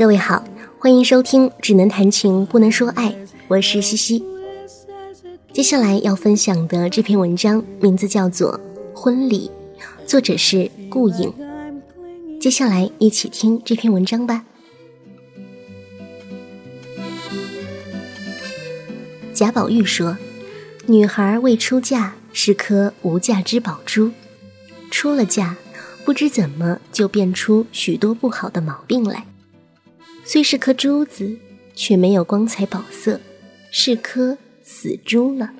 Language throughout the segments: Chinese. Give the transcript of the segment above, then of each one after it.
各位好，欢迎收听《只能谈情不能说爱》，我是西西。接下来要分享的这篇文章名字叫做《婚礼》，作者是顾影。接下来一起听这篇文章吧。贾宝玉说：“女孩未出嫁是颗无价之宝珠，出了嫁，不知怎么就变出许多不好的毛病来。虽是颗珠子，却没有光彩宝色，是颗死珠了。”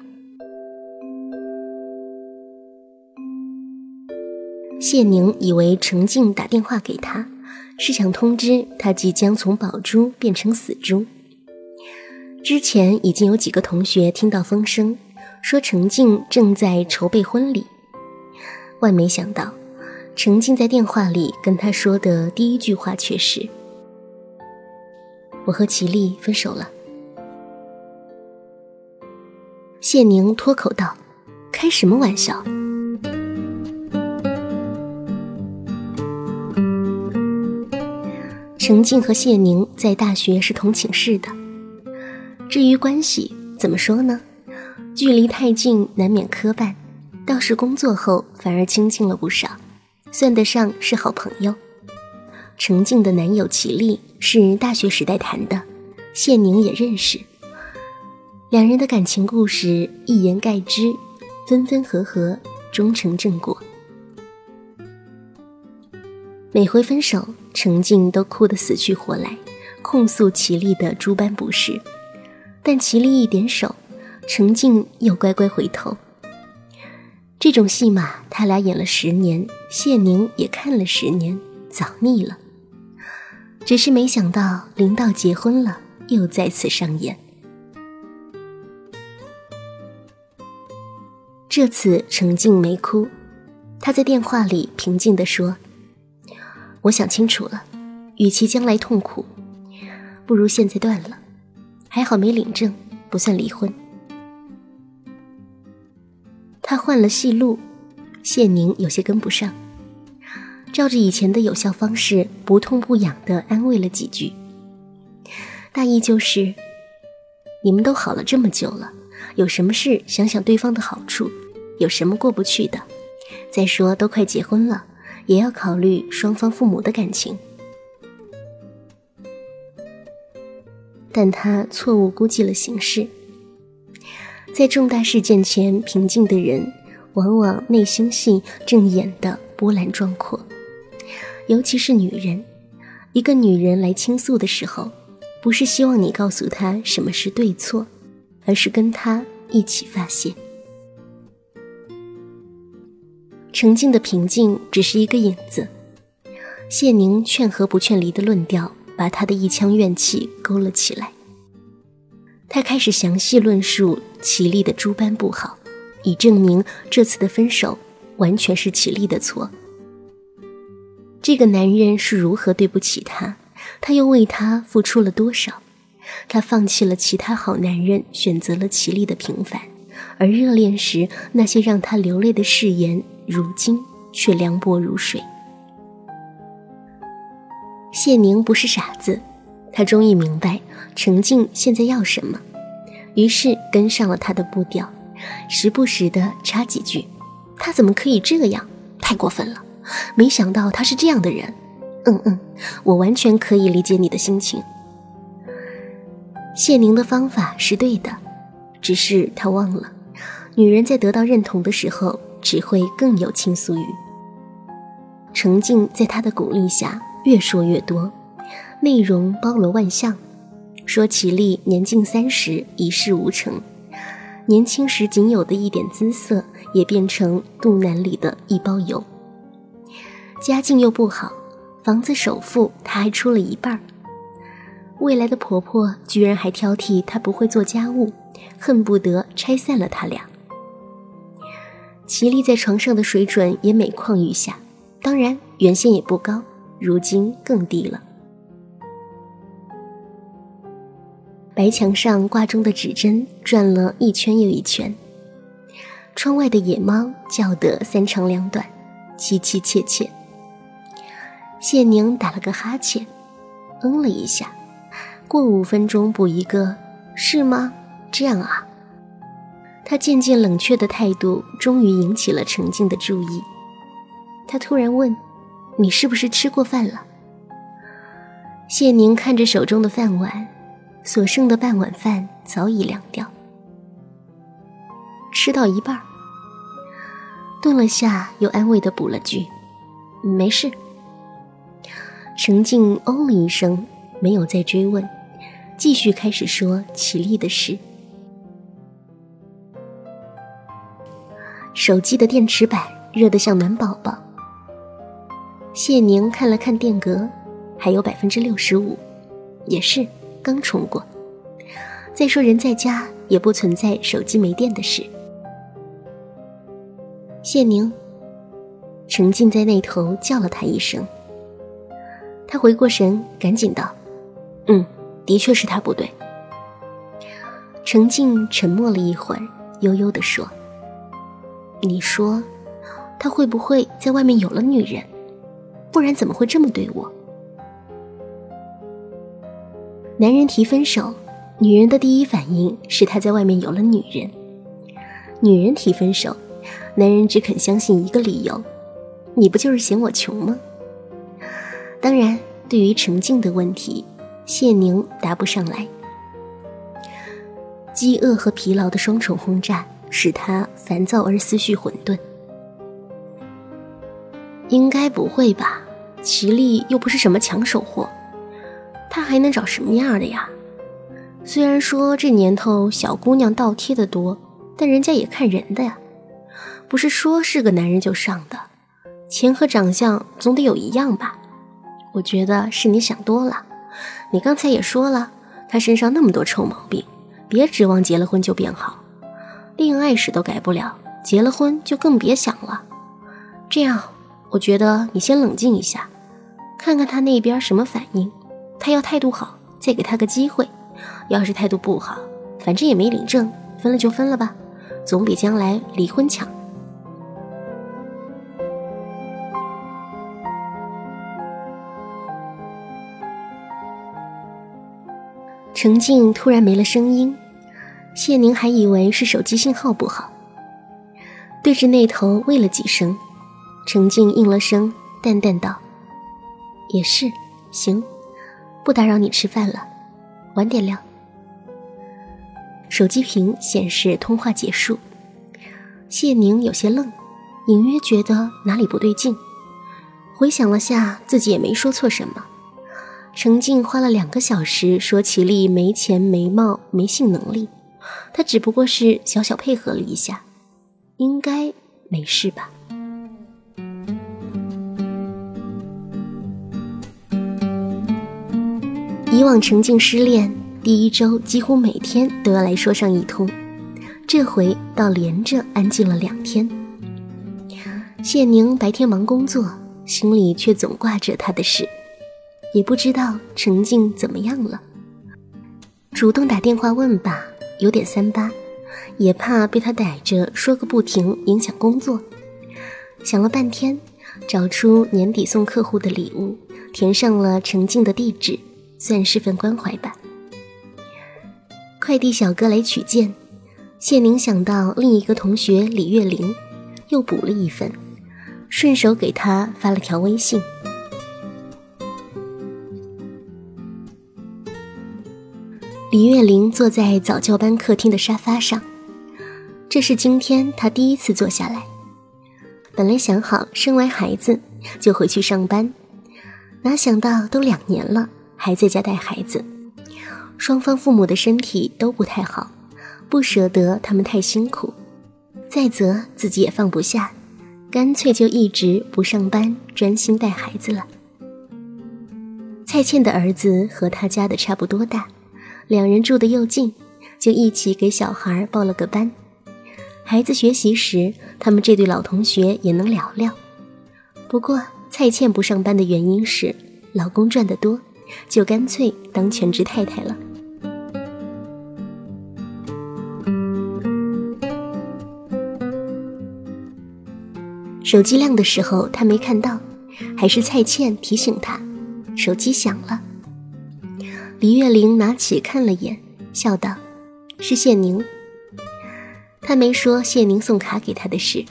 谢宁以为程静打电话给他，是想通知他即将从宝珠变成死珠。之前已经有几个同学听到风声，说程静正在筹备婚礼，万没想到，程静在电话里跟他说的第一句话却是：“我和齐丽分手了。”谢宁脱口道：“开什么玩笑？”程静和谢宁在大学是同寝室的。至于关系怎么说呢？距离太近难免磕绊，倒是工作后反而亲近了不少，算得上是好朋友。程静的男友齐力是大学时代谈的，谢宁也认识。两人的感情故事一言概之，分分合合，终成正果。每回分手，程静都哭得死去活来，控诉齐力的诸般不是。但齐力一点手，程静又乖乖回头。这种戏码，他俩演了十年，谢宁也看了十年，早腻了。只是没想到，临到结婚了，又再次上演。这次程静没哭，她在电话里平静地说：“我想清楚了，与其将来痛苦，不如现在断了。”还好没领证，不算离婚。他换了戏路，谢宁有些跟不上，照着以前的有效方式，不痛不痒的安慰了几句，大意就是：你们都好了这么久了，有什么事想想对方的好处，有什么过不去的？再说都快结婚了，也要考虑双方父母的感情。但他错误估计了形势，在重大事件前平静的人，往往内心戏正演得波澜壮阔。尤其是女人，一个女人来倾诉的时候，不是希望你告诉她什么是对错，而是跟她一起发泄。程静的平静只是一个影子，谢宁劝和不劝离的论调。把他的一腔怨气勾了起来。他开始详细论述齐丽的诸般不好，以证明这次的分手完全是齐丽的错。这个男人是如何对不起她，他又为他付出了多少？他放弃了其他好男人，选择了齐丽的平凡，而热恋时那些让他流泪的誓言，如今却凉薄如水。谢宁不是傻子，他终于明白程静现在要什么，于是跟上了他的步调，时不时的插几句：“他怎么可以这样？太过分了！没想到他是这样的人。”“嗯嗯，我完全可以理解你的心情。”谢宁的方法是对的，只是他忘了，女人在得到认同的时候，只会更有倾诉欲。程静在他的鼓励下。越说越多，内容包罗万象，说齐丽年近三十，一事无成，年轻时仅有的一点姿色也变成肚腩里的一包油。家境又不好，房子首付她还出了一半未来的婆婆居然还挑剔她不会做家务，恨不得拆散了他俩。齐丽在床上的水准也每况愈下，当然原先也不高。如今更低了。白墙上挂钟的指针转了一圈又一圈，窗外的野猫叫得三长两短，凄凄切切。谢宁打了个哈欠，嗯了一下，过五分钟补一个，是吗？这样啊。他渐渐冷却的态度终于引起了程静的注意。他突然问：“你是不是吃过饭了？”谢宁看着手中的饭碗，所剩的半碗饭早已凉掉。吃到一半，顿了下，又安慰的补了句：“没事。”程静哦了一声，没有再追问，继续开始说齐丽的事。手机的电池板热得像暖宝宝。谢宁看了看电格，还有百分之六十五，也是刚充过。再说人在家也不存在手机没电的事。谢宁，程静在那头叫了他一声。他回过神，赶紧道：“嗯，的确是他不对。”程静沉默了一会儿，悠悠地说：“你说，他会不会在外面有了女人？不然怎么会这么对我？”男人提分手，女人的第一反应是他在外面有了女人；女人提分手，男人只肯相信一个理由：“你不就是嫌我穷吗？”当然，对于程静的问题，谢宁答不上来。饥饿和疲劳的双重轰炸使他烦躁而思绪混沌。应该不会吧？齐力又不是什么抢手货，他还能找什么样的呀？虽然说这年头小姑娘倒贴的多，但人家也看人的呀，不是说是个男人就上的，钱和长相总得有一样吧？我觉得是你想多了。你刚才也说了，他身上那么多臭毛病，别指望结了婚就变好。恋爱时都改不了，结了婚就更别想了。这样，我觉得你先冷静一下，看看他那边什么反应。他要态度好，再给他个机会；要是态度不好，反正也没领证，分了就分了吧，总比将来离婚强。程静突然没了声音，谢宁还以为是手机信号不好，对着那头喂了几声。程静应了声，淡淡道：“也是，行，不打扰你吃饭了，晚点聊。”手机屏显示通话结束，谢宁有些愣，隐约觉得哪里不对劲，回想了下，自己也没说错什么。程静花了两个小时说齐丽没钱没貌没性能力，他只不过是小小配合了一下，应该没事吧。以往程静失恋第一周几乎每天都要来说上一通，这回倒连着安静了两天。谢宁白天忙工作，心里却总挂着他的事。也不知道程静怎么样了，主动打电话问吧，有点三八，也怕被他逮着说个不停，影响工作。想了半天，找出年底送客户的礼物，填上了程静的地址，算是份关怀吧。快递小哥来取件，谢宁想到另一个同学李月玲，又补了一份，顺手给他发了条微信。李月玲坐在早教班客厅的沙发上，这是今天她第一次坐下来。本来想好生完孩子就回去上班，哪想到都两年了还在家带孩子，双方父母的身体都不太好，不舍得他们太辛苦，再则自己也放不下，干脆就一直不上班，专心带孩子了。蔡倩的儿子和他家的差不多大。两人住得又近，就一起给小孩报了个班。孩子学习时，他们这对老同学也能聊聊。不过蔡倩不上班的原因是老公赚得多，就干脆当全职太太了。手机亮的时候，他没看到，还是蔡倩提醒他，手机响了。李月玲拿起看了眼，笑道：“是谢宁。”他没说谢宁送卡给他的事。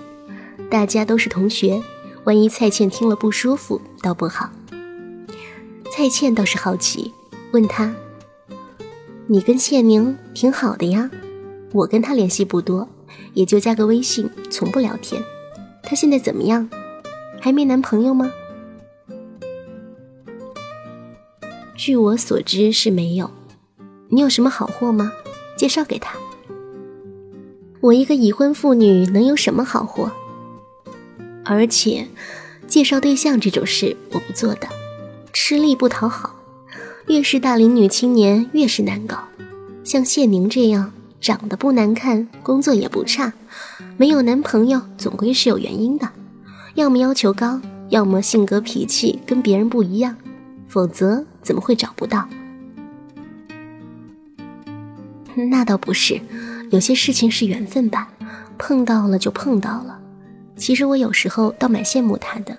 大家都是同学，万一蔡倩听了不舒服，倒不好。蔡倩倒是好奇，问他：“你跟谢宁挺好的呀？我跟他联系不多，也就加个微信，从不聊天。他现在怎么样？还没男朋友吗？”据我所知是没有。你有什么好货吗？介绍给他。我一个已婚妇女能有什么好货？而且，介绍对象这种事我不做的，吃力不讨好。越是大龄女青年越是难搞。像谢宁这样长得不难看，工作也不差，没有男朋友总归是有原因的，要么要求高，要么性格脾气跟别人不一样，否则怎么会找不到？那倒不是，有些事情是缘分吧，碰到了就碰到了。其实我有时候倒蛮羡慕他的，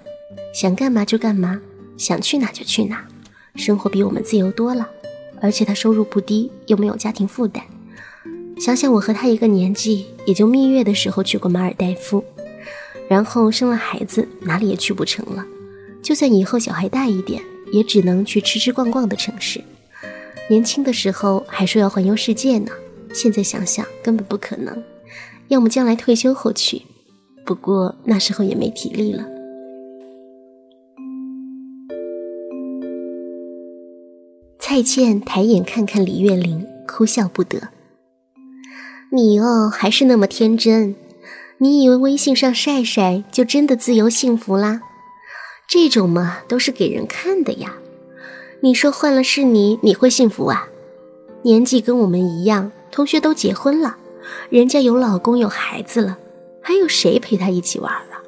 想干嘛就干嘛，想去哪就去哪，生活比我们自由多了。而且他收入不低，又没有家庭负担。想想我和他一个年纪，也就蜜月的时候去过马尔代夫，然后生了孩子，哪里也去不成了。就算以后小孩大一点，也只能去吃吃逛逛的城市。年轻的时候还说要环游世界呢，现在想想根本不可能。要么将来退休后去。不过那时候也没体力了。蔡倩抬眼看看李月玲，哭笑不得。你哦，还是那么天真，你以为微信上晒晒就真的自由幸福啦？这种嘛，都是给人看的呀。你说换了是你，你会幸福啊？年纪跟我们一样，同学都结婚了，人家有老公有孩子了。还有谁陪他一起玩啊？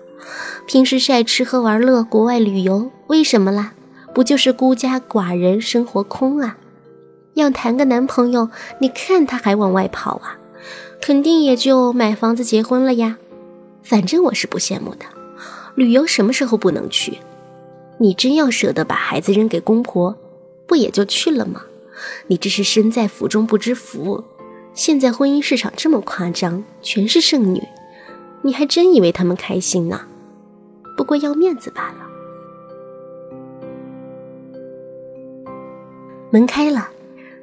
平时晒吃喝玩乐，国外旅游，为什么啦？不就是孤家寡人，生活空啊？要谈个男朋友，你看他还往外跑啊？肯定也就买房子结婚了呀。反正我是不羡慕的。旅游什么时候不能去？你真要舍得把孩子扔给公婆，不也就去了吗？你这是身在福中不知福。现在婚姻市场这么夸张，全是剩女。你还真以为他们开心呢？不过要面子罢了。门开了，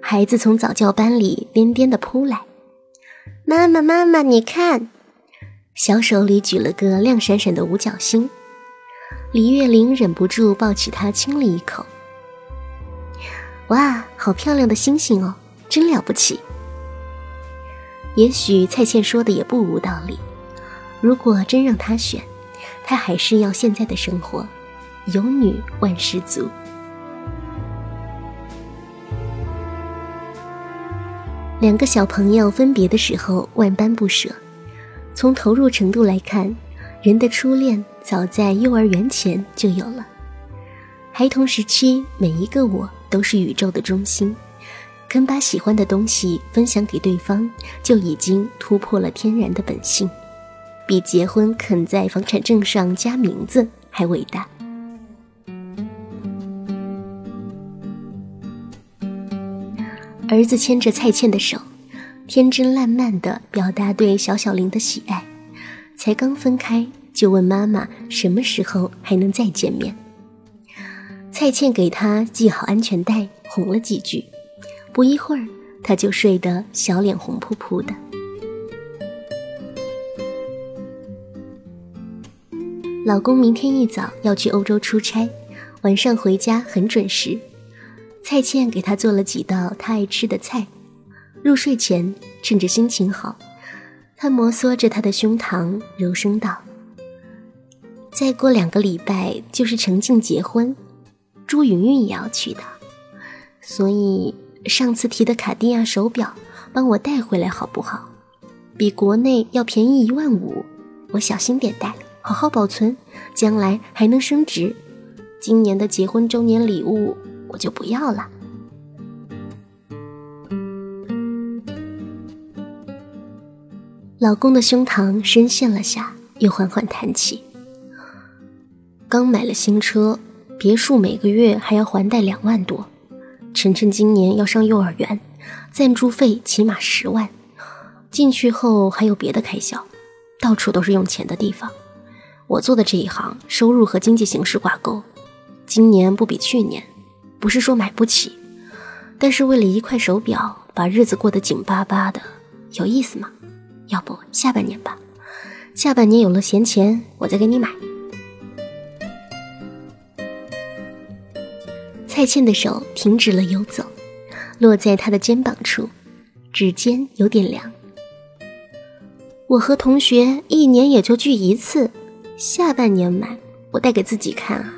孩子从早教班里颠颠的扑来。妈妈，妈妈，你看，小手里举了个亮闪闪的五角星。李月玲忍不住抱起他亲了一口。哇，好漂亮的星星哦，真了不起。也许蔡倩说的也不无道理。如果真让他选，他还是要现在的生活，有女万事足。两个小朋友分别的时候万般不舍，从投入程度来看，人的初恋早在幼儿园前就有了。孩童时期，每一个我都是宇宙的中心，肯把喜欢的东西分享给对方，就已经突破了天然的本性。比结婚肯在房产证上加名字还伟大。儿子牵着蔡倩的手，天真烂漫的表达对小小玲的喜爱。才刚分开，就问妈妈什么时候还能再见面。蔡倩给他系好安全带，哄了几句，不一会儿他就睡得小脸红扑扑的。老公明天一早要去欧洲出差，晚上回家很准时。蔡倩给他做了几道他爱吃的菜。入睡前，趁着心情好，他摩挲着他的胸膛，柔声道：“再过两个礼拜就是程静结婚，朱云云也要去的，所以上次提的卡地亚手表，帮我带回来好不好？比国内要便宜一万五，我小心点带。”好好保存，将来还能升值。今年的结婚周年礼物我就不要了。老公的胸膛深陷了下，又缓缓弹起。刚买了新车，别墅每个月还要还贷两万多，晨晨今年要上幼儿园，赞助费起码十万，进去后还有别的开销，到处都是用钱的地方。我做的这一行，收入和经济形势挂钩，今年不比去年，不是说买不起，但是为了一块手表，把日子过得紧巴巴的，有意思吗？要不下半年吧，下半年有了闲钱，我再给你买。蔡倩的手停止了游走，落在他的肩膀处，指尖有点凉。我和同学一年也就聚一次，下半年买，我带给自己看啊！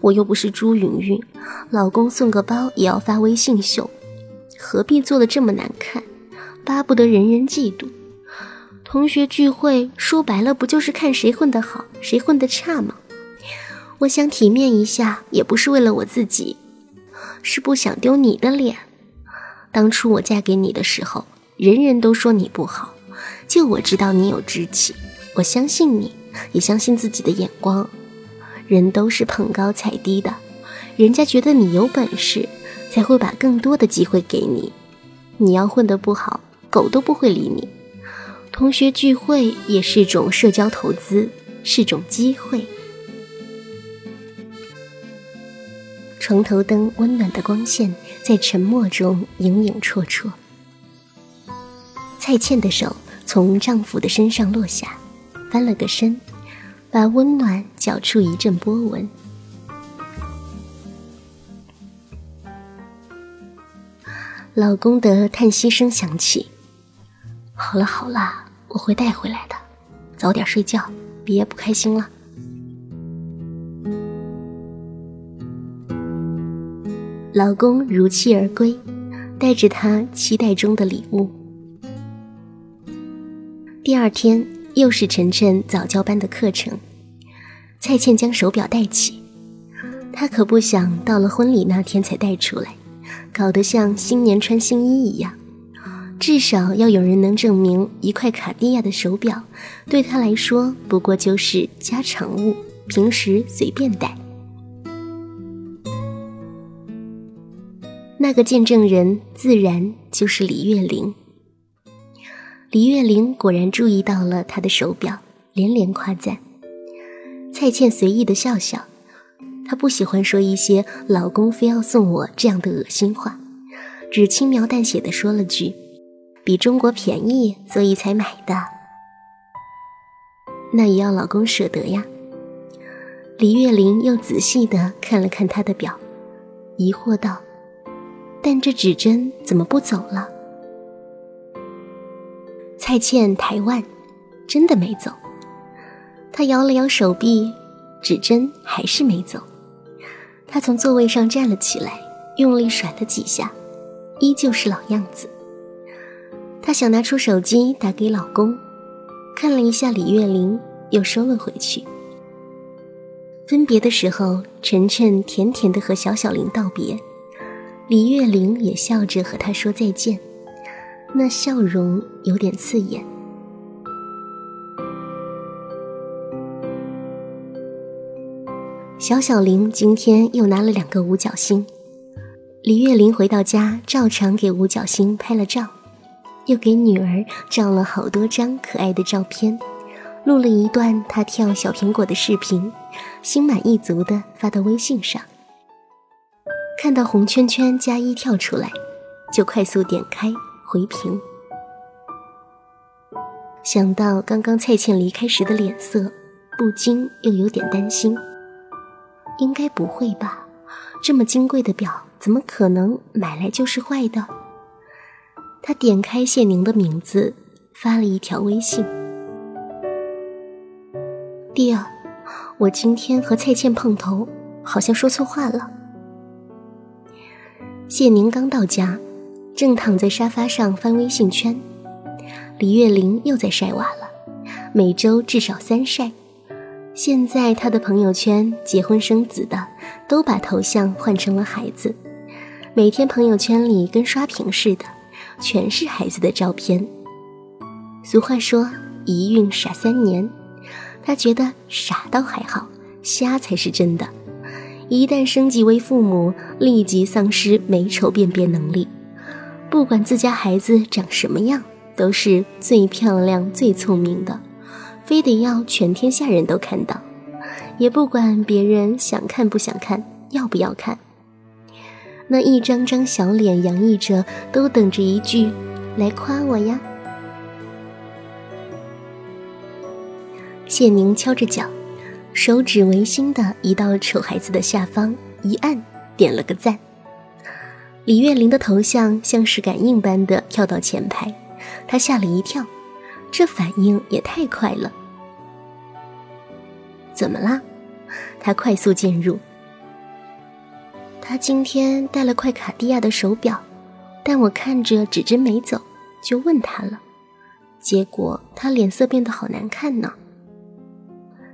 我又不是朱云云，老公送个包也要发微信秀，何必做的这么难看？巴不得人人嫉妒。同学聚会说白了，不就是看谁混得好，谁混得差吗？我想体面一下，也不是为了我自己。是不想丢你的脸。当初我嫁给你的时候，人人都说你不好，就我知道你有志气，我相信你，也相信自己的眼光。人都是捧高踩低的，人家觉得你有本事，才会把更多的机会给你。你要混得不好，狗都不会理你。同学聚会也是种社交投资，是种机会。床头灯温暖的光线在沉默中影影绰绰。蔡倩的手从丈夫的身上落下，翻了个身，把温暖搅出一阵波纹。老公的叹息声响起：“好了好了，我会带回来的，早点睡觉，别不开心了。”老公如期而归，带着他期待中的礼物。第二天又是晨晨早教班的课程，蔡倩将手表戴起，她可不想到了婚礼那天才戴出来，搞得像新年穿新衣一样。至少要有人能证明一块卡地亚的手表对她来说不过就是家常物，平时随便戴。那个见证人自然就是李月玲。李月玲果然注意到了他的手表，连连夸赞。蔡倩随意的笑笑，她不喜欢说一些“老公非要送我”这样的恶心话，只轻描淡写的说了句：“比中国便宜，所以才买的。”那也要老公舍得呀。李月玲又仔细的看了看他的表，疑惑道。但这指针怎么不走了？蔡倩抬腕，真的没走。她摇了摇手臂，指针还是没走。她从座位上站了起来，用力甩了几下，依旧是老样子。她想拿出手机打给老公，看了一下李月玲，又收了回去。分别的时候，晨晨甜甜的和小小玲道别。李月玲也笑着和他说再见，那笑容有点刺眼。小小玲今天又拿了两个五角星，李月玲回到家照常给五角星拍了照，又给女儿照了好多张可爱的照片，录了一段她跳小苹果的视频，心满意足的发到微信上。看到红圈圈加一跳出来，就快速点开回屏。想到刚刚蔡倩离开时的脸色，不禁又有点担心。应该不会吧？这么金贵的表，怎么可能买来就是坏的？他点开谢宁的名字，发了一条微信：“Dear，我今天和蔡倩碰头，好像说错话了。”谢宁刚到家，正躺在沙发上翻微信圈。李月玲又在晒娃了，每周至少三晒。现在她的朋友圈结婚生子的都把头像换成了孩子，每天朋友圈里跟刷屏似的，全是孩子的照片。俗话说一孕傻三年，他觉得傻倒还好，瞎才是真的。一旦升级为父母，立即丧失美丑辨别能力。不管自家孩子长什么样，都是最漂亮、最聪明的，非得要全天下人都看到，也不管别人想看不想看，要不要看。那一张张小脸洋溢着，都等着一句“来夸我呀”。谢宁敲着脚，手指违心的移到丑孩子的下方，一按，点了个赞。李月玲的头像像是感应般的跳到前排，她吓了一跳，这反应也太快了。怎么啦？她快速进入。他今天戴了块卡地亚的手表，但我看着指针没走，就问他了，结果他脸色变得好难看呢。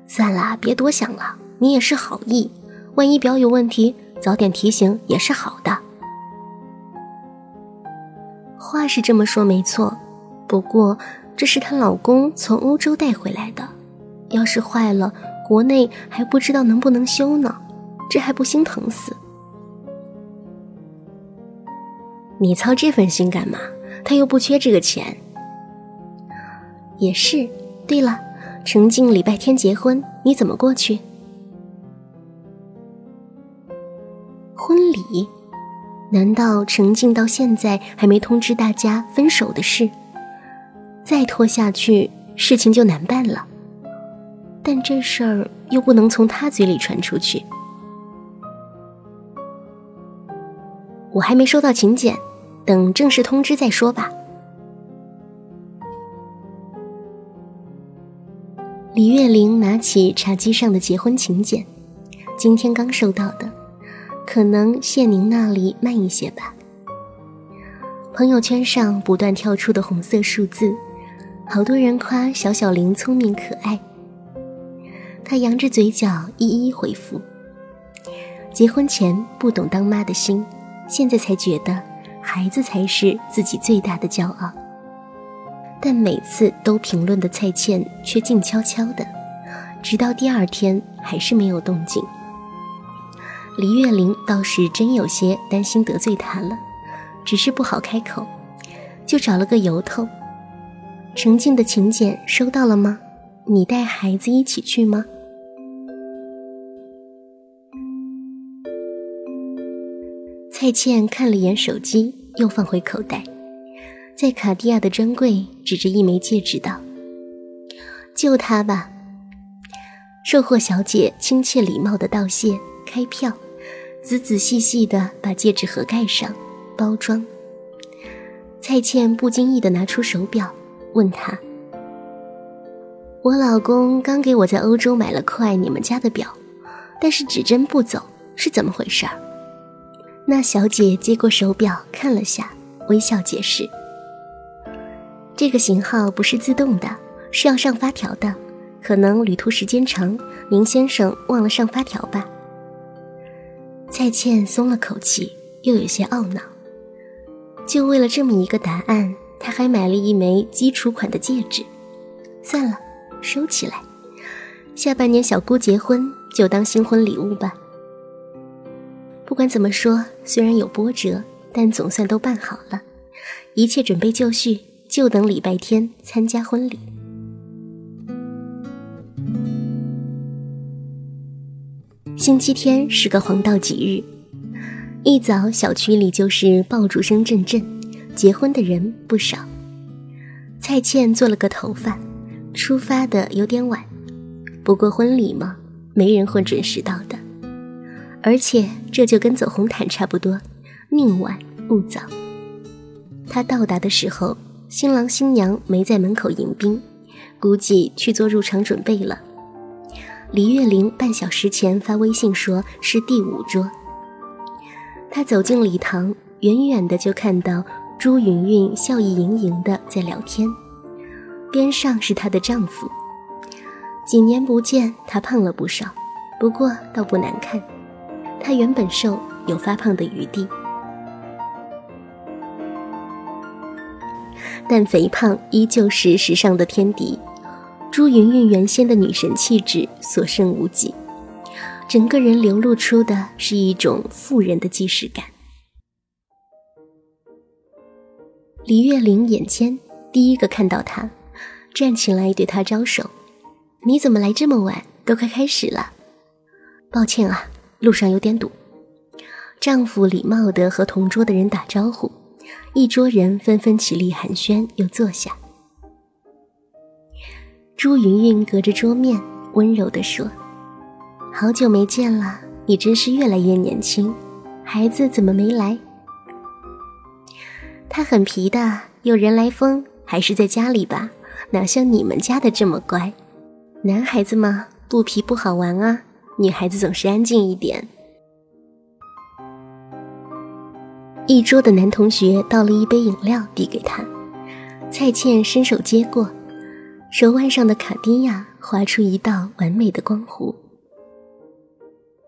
算了，别多想了，你也是好意，万一表有问题，早点提醒也是好的。话是这么说没错，不过这是她老公从欧洲带回来的，要是坏了，国内还不知道能不能修呢，这还不心疼死。你操这份心干嘛？他又不缺这个钱。也是。对了，程静礼拜天结婚，你怎么过去？婚礼？难道程静到现在还没通知大家分手的事？再拖下去，事情就难办了。但这事儿又不能从他嘴里传出去。我还没收到请柬，等正式通知再说吧。李月玲拿起茶几上的结婚请柬，今天刚收到的，可能谢宁那里慢一些吧。朋友圈上不断跳出的红色数字，好多人夸小小玲聪明可爱。她扬着嘴角一一回复。结婚前不懂当妈的心。现在才觉得，孩子才是自己最大的骄傲。但每次都评论的蔡倩却静悄悄的，直到第二天还是没有动静。黎月玲倒是真有些担心得罪她了，只是不好开口，就找了个由头。程静的请柬收到了吗？你带孩子一起去吗？蔡倩看了眼手机，又放回口袋，在卡地亚的专柜指着一枚戒指道：“就它吧。”售货小姐亲切礼貌的道谢，开票，仔仔细细的把戒指盒盖上，包装。蔡倩不经意的拿出手表，问他：“我老公刚给我在欧洲买了块你们家的表，但是指针不走，是怎么回事？”那小姐接过手表看了下，微笑解释：“这个型号不是自动的，是要上发条的，可能旅途时间长，林先生忘了上发条吧。”蔡倩松了口气，又有些懊恼。就为了这么一个答案，她还买了一枚基础款的戒指。算了，收起来。下半年小姑结婚，就当新婚礼物吧。不管怎么说，虽然有波折，但总算都办好了，一切准备就绪，就等礼拜天参加婚礼。星期天是个黄道吉日，一早小区里就是爆竹声阵阵，结婚的人不少。蔡倩做了个头发，出发的有点晚，不过婚礼嘛，没人会准时到的。而且这就跟走红毯差不多，宁晚勿早。他到达的时候，新郎新娘没在门口迎宾，估计去做入场准备了。李月玲半小时前发微信说是第五桌。他走进礼堂，远远的就看到朱云云笑意盈盈的在聊天，边上是她的丈夫。几年不见，他胖了不少，不过倒不难看。她原本瘦，有发胖的余地，但肥胖依旧是时尚的天敌。朱云云原先的女神气质所剩无几，整个人流露出的是一种富人的既视感。李月玲眼尖，第一个看到他，站起来对他招手：“你怎么来这么晚？都快开始了。”抱歉啊，路上有点堵。丈夫礼貌地和同桌的人打招呼，一桌人纷纷起立寒暄，又坐下。朱云云隔着桌面温柔地说：“好久没见了，你真是越来越年轻。孩子怎么没来？”他很皮的，有人来疯，还是在家里吧？哪像你们家的这么乖。男孩子嘛，不皮不好玩啊。女孩子总是安静一点。一桌的男同学倒了一杯饮料递给他，蔡倩伸手接过，手腕上的卡地亚划出一道完美的光弧。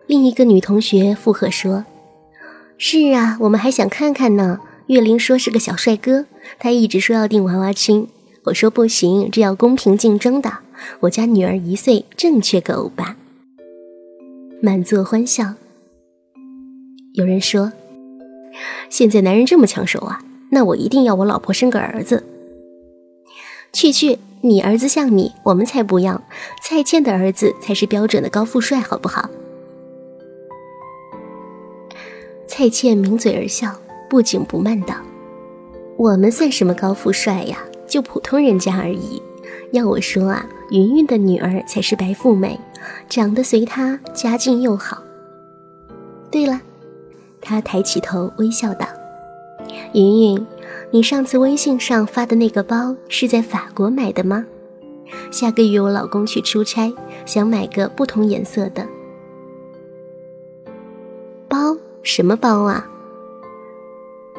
另一个女同学附和说：“是啊，我们还想看看呢。岳林说是个小帅哥，他一直说要订娃娃亲，我说不行，这要公平竞争的。我家女儿一岁，正缺个欧巴。”满座欢笑。有人说。现在男人这么抢手啊，那我一定要我老婆生个儿子。去去，你儿子像你，我们才不要。蔡倩的儿子才是标准的高富帅，好不好？蔡倩抿嘴而笑，不紧不慢道：“我们算什么高富帅呀？就普通人家而已。要我说啊，云云的女儿才是白富美，长得随他，家境又好。对了。”他抬起头，微笑道：“云云，你上次微信上发的那个包是在法国买的吗？下个月我老公去出差，想买个不同颜色的包。什么包啊？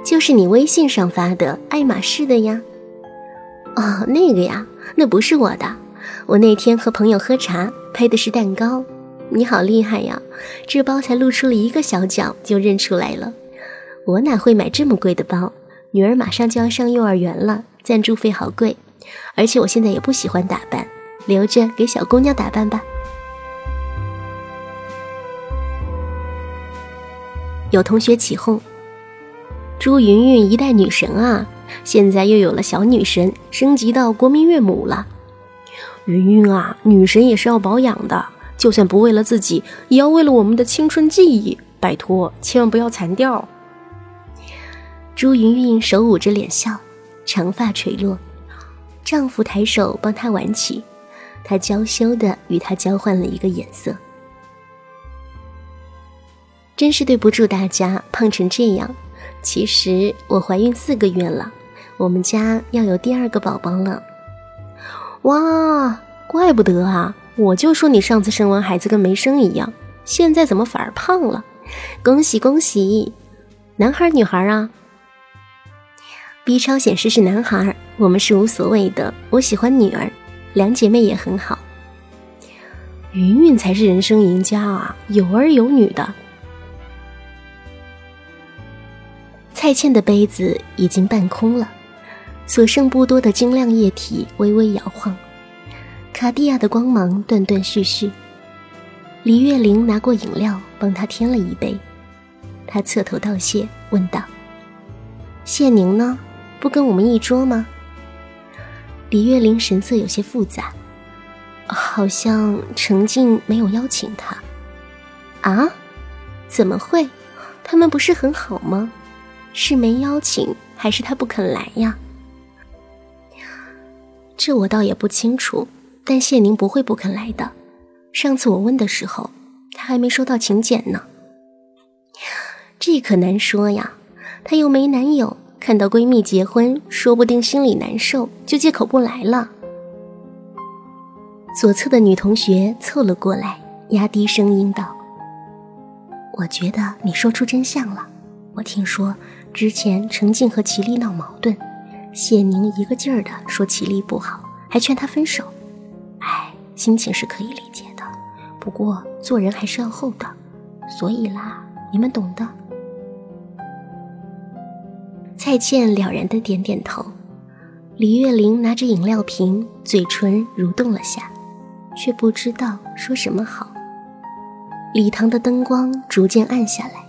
就是你微信上发的爱马仕的呀。哦，那个呀，那不是我的。我那天和朋友喝茶，配的是蛋糕。”你好厉害呀！这包才露出了一个小角就认出来了。我哪会买这么贵的包？女儿马上就要上幼儿园了，赞助费好贵。而且我现在也不喜欢打扮，留着给小姑娘打扮吧。有同学起哄：“朱云云一代女神啊，现在又有了小女神，升级到国民岳母了。”云云啊，女神也是要保养的。就算不为了自己，也要为了我们的青春记忆。拜托，千万不要残掉。朱云云手捂着脸笑，长发垂落，丈夫抬手帮她挽起，她娇羞的与他交换了一个眼色。真是对不住大家，胖成这样。其实我怀孕四个月了，我们家要有第二个宝宝了。哇，怪不得啊！我就说你上次生完孩子跟没生一样，现在怎么反而胖了？恭喜恭喜！男孩女孩啊？B 超显示是男孩，我们是无所谓的。我喜欢女儿，两姐妹也很好。云云才是人生赢家啊，有儿有女的。蔡倩的杯子已经半空了，所剩不多的晶亮液体微微摇晃。卡地亚的光芒断断续续。李月玲拿过饮料，帮他添了一杯。他侧头道谢，问道：“谢宁呢？不跟我们一桌吗？”李月玲神色有些复杂，好像程静没有邀请他。啊？怎么会？他们不是很好吗？是没邀请，还是他不肯来呀？这我倒也不清楚。但谢宁不会不肯来的。上次我问的时候，他还没收到请柬呢。这可难说呀，她又没男友，看到闺蜜结婚，说不定心里难受，就借口不来了。左侧的女同学凑了过来，压低声音道：“我觉得你说出真相了。我听说之前程静和齐丽闹矛盾，谢宁一个劲儿的说齐丽不好，还劝他分手。”哎心情是可以理解的，不过做人还是要厚道，所以啦，你们懂的。蔡倩了然的点点头，李月玲拿着饮料瓶，嘴唇蠕动了下，却不知道说什么好。礼堂的灯光逐渐暗下来，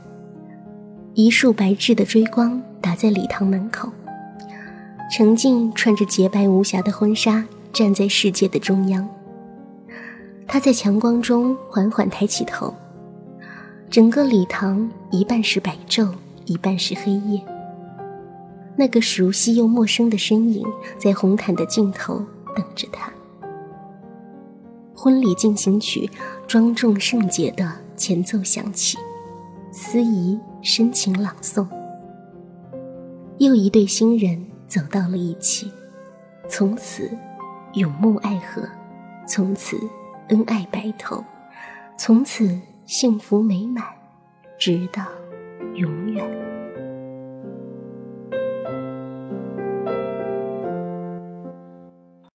一束白炽的追光打在礼堂门口。程静穿着洁白无瑕的婚纱，站在世界的中央。她在强光中缓缓抬起头，整个礼堂一半是白昼，一半是黑夜。那个熟悉又陌生的身影在红毯的尽头等着他。婚礼进行曲庄重圣洁的前奏响起，司仪深情朗诵。又一对新人走到了一起，从此永沐爱河，从此恩爱白头，从此幸福美满，直到永远。